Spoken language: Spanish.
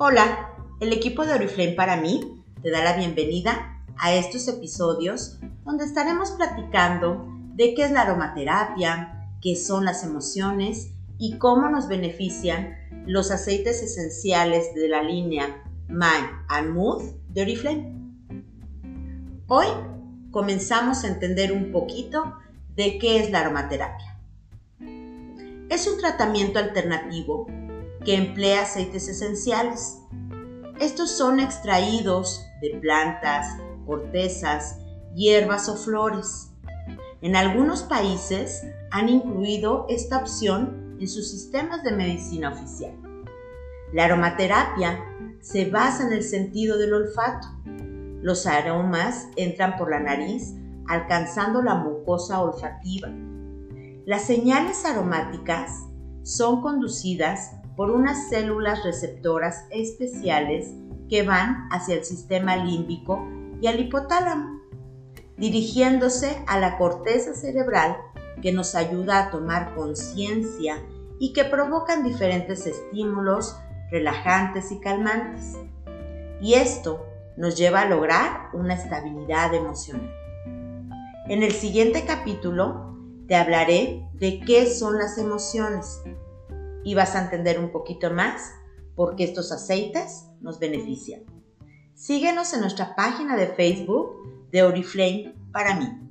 Hola, el equipo de Oriflame para mí te da la bienvenida a estos episodios donde estaremos platicando de qué es la aromaterapia, qué son las emociones y cómo nos benefician los aceites esenciales de la línea Mind and Mood de Oriflame. Hoy comenzamos a entender un poquito de qué es la aromaterapia. Es un tratamiento alternativo que emplea aceites esenciales. Estos son extraídos de plantas, cortezas, hierbas o flores. En algunos países han incluido esta opción en sus sistemas de medicina oficial. La aromaterapia se basa en el sentido del olfato. Los aromas entran por la nariz alcanzando la mucosa olfativa. Las señales aromáticas son conducidas por unas células receptoras especiales que van hacia el sistema límbico y al hipotálamo, dirigiéndose a la corteza cerebral que nos ayuda a tomar conciencia y que provocan diferentes estímulos relajantes y calmantes. Y esto nos lleva a lograr una estabilidad emocional. En el siguiente capítulo te hablaré de qué son las emociones, y vas a entender un poquito más por qué estos aceites nos benefician. Síguenos en nuestra página de Facebook de Oriflame para mí.